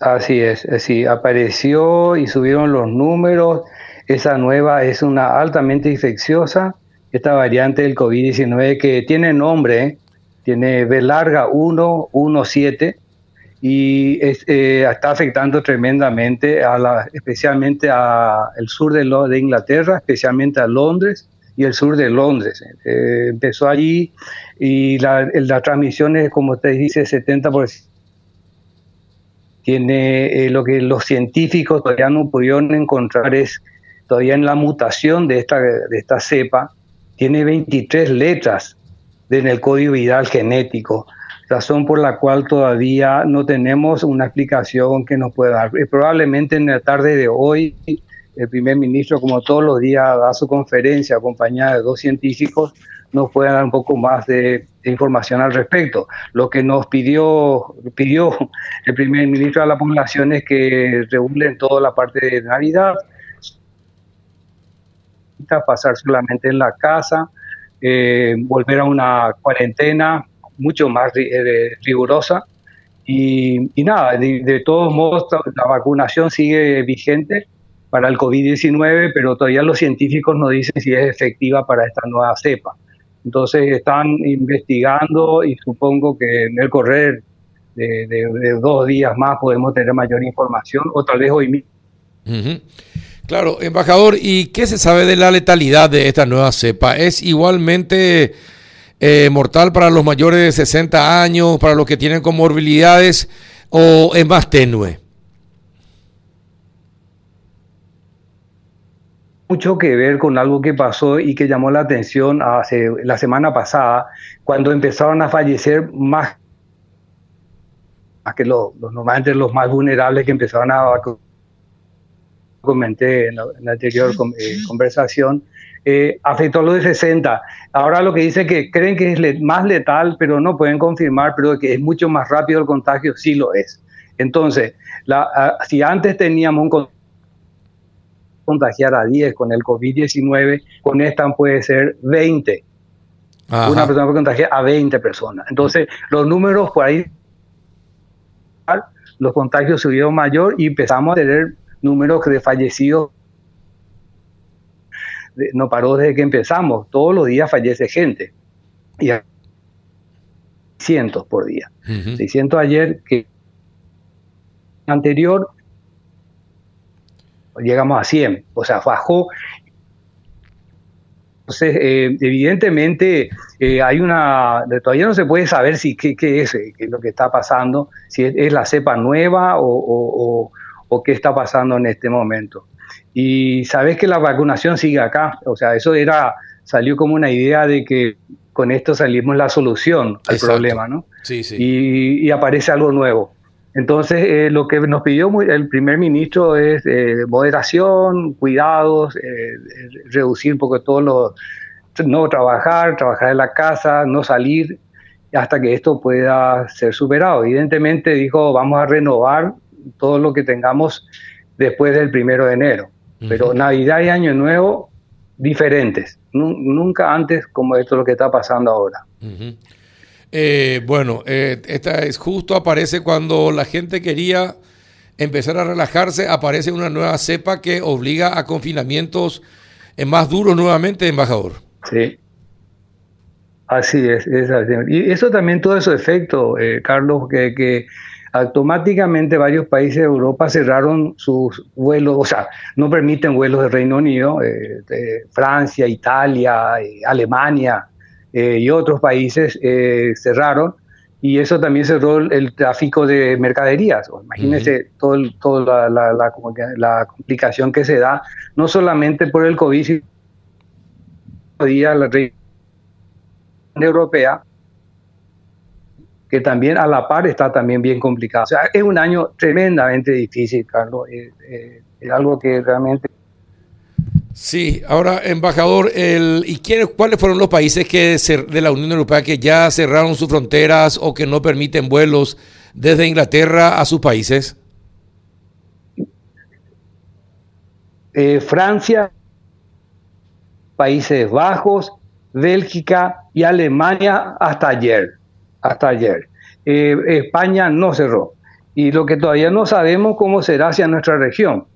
Así es, sí, apareció y subieron los números. Esa nueva es una altamente infecciosa, esta variante del COVID-19 que tiene nombre, ¿eh? tiene B larga 117 y eh, está afectando tremendamente, a la, especialmente al sur de, de, Inglaterra, especialmente a Londres y el sur de Londres. Eh, empezó allí y la, la transmisión es, como usted dice, 70% tiene eh, lo que los científicos todavía no pudieron encontrar es todavía en la mutación de esta, de esta cepa, tiene 23 letras en el código viral genético, razón por la cual todavía no tenemos una explicación que nos pueda dar. Eh, probablemente en la tarde de hoy el primer ministro, como todos los días, da su conferencia acompañada de dos científicos nos pueda dar un poco más de, información al respecto. Lo que nos pidió, pidió el primer ministro a la población es que regulen toda la parte de Navidad, pasar solamente en la casa, eh, volver a una cuarentena mucho más eh, rigurosa. Y, nada, de, de, todos modos, la vacunación sigue vigente para el COVID-19, pero todavía los científicos no dicen si es efectiva para esta nueva cepa. Entonces están investigando y supongo que en el correr de, dos días más podemos tener mayor información o tal vez hoy mismo. Claro, embajador, ¿y qué se sabe de la letalidad de esta nueva cepa? ¿Es igualmente eh, mortal para los mayores de 60 años, para los que tienen comorbilidades o es más tenue? Mucho que ver con algo que pasó y que llamó la atención hace la semana pasada, cuando empezaron a fallecer más, que los, normalmente los más vulnerables que empezaron a comenté en la, anterior eh, conversación, eh, afectó a los de 60. Ahora lo que dice que creen que es más letal, pero no pueden confirmar, pero que es mucho más rápido el contagio, sí lo es. Entonces, la, si antes teníamos un contagiar a 10 con el COVID-19, con esta puede ser 20. Una persona puede contagiar a 20 personas. Entonces, los números por ahí, los contagios subieron mayor y empezamos a tener números de fallecidos. No paró desde que empezamos. Todos los días fallece gente. Y cientos por día. 600 ayer, que anterior llegamos a 100, o sea, bajó. Entonces, eh, evidentemente, eh, hay una, todavía no se puede saber si qué, es, eh, qué, es, lo que está pasando, si es, la cepa nueva o, o, qué está pasando en este momento. Y sabes que la vacunación sigue acá, o sea, eso era, salió como una idea de que con esto salimos la solución al problema, ¿no? Sí, sí. y aparece algo nuevo. Entonces, eh, lo que nos pidió el primer ministro es eh, moderación, cuidados, eh, reducir un poco todo lo, no trabajar, trabajar en la casa, no salir hasta que esto pueda ser superado. Evidentemente dijo, vamos a renovar todo lo que tengamos después del primero de enero. Pero Navidad y Año Nuevo, diferentes. Nunca antes como esto lo que está pasando ahora. Eh, bueno, eh, esta es justo aparece cuando la gente quería empezar a relajarse, aparece una nueva cepa que obliga a confinamientos eh, más duros nuevamente, embajador. Sí. Así es, Y eso también, todo su efecto, Carlos, que, automáticamente varios países de Europa cerraron sus vuelos, o sea, no permiten vuelos de Reino Unido, Francia, Italia, Alemania, eh, y otros países eh, cerraron y eso también cerró el, tráfico de mercaderías. Imagínense toda la, la, complicación que se da, no solamente por el COVID, sino la región europea, que también a la par está también bien complicada. O sea, es un año tremendamente difícil, Carlos. es algo que realmente Sí, ahora, embajador, el, ¿y cuáles fueron los países que de la Unión Europea que ya cerraron sus fronteras o que no permiten vuelos desde Inglaterra a sus países? Eh, Francia, Países Bajos, Bélgica y Alemania hasta ayer. Hasta ayer. Eh, España no cerró. y lo que todavía no sabemos cómo será hacia nuestra región.